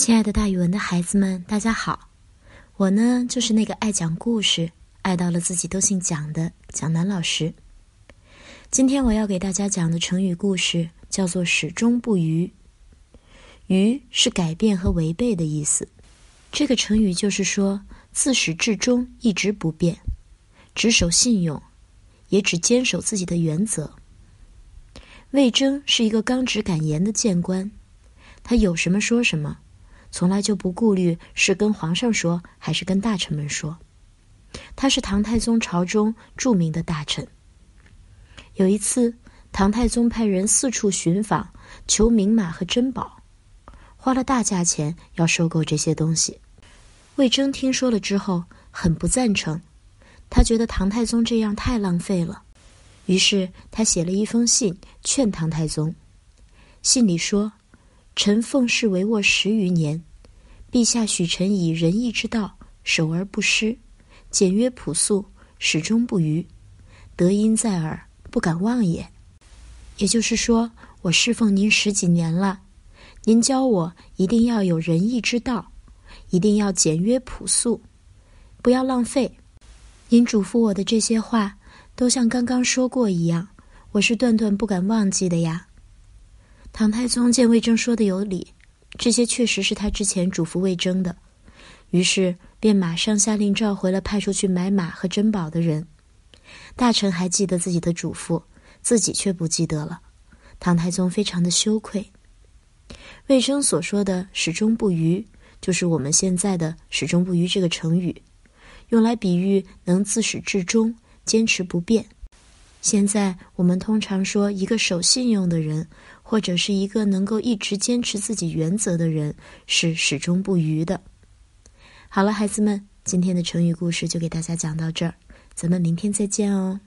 亲爱的，大语文的孩子们，大家好！我呢，就是那个爱讲故事、爱到了自己都姓蒋的蒋楠老师。今天我要给大家讲的成语故事叫做“始终不渝”。渝是改变和违背的意思。这个成语就是说，自始至终一直不变，只守信用，也只坚守自己的原则。魏征是一个刚直敢言的谏官，他有什么说什么。从来就不顾虑是跟皇上说还是跟大臣们说，他是唐太宗朝中著名的大臣。有一次，唐太宗派人四处寻访，求名马和珍宝，花了大价钱要收购这些东西。魏征听说了之后，很不赞成，他觉得唐太宗这样太浪费了，于是他写了一封信劝唐太宗。信里说。臣奉侍帷幄十余年，陛下许臣以仁义之道守而不失，简约朴素，始终不渝，德音在耳，不敢忘也。也就是说，我侍奉您十几年了，您教我一定要有仁义之道，一定要简约朴素，不要浪费。您嘱咐我的这些话，都像刚刚说过一样，我是断断不敢忘记的呀。唐太宗见魏征说的有理，这些确实是他之前嘱咐魏征的，于是便马上下令召回了派出去买马和珍宝的人。大臣还记得自己的嘱咐，自己却不记得了。唐太宗非常的羞愧。魏征所说的“始终不渝”，就是我们现在的“始终不渝”这个成语，用来比喻能自始至终坚持不变。现在我们通常说一个守信用的人。或者是一个能够一直坚持自己原则的人，是始终不渝的。好了，孩子们，今天的成语故事就给大家讲到这儿，咱们明天再见哦。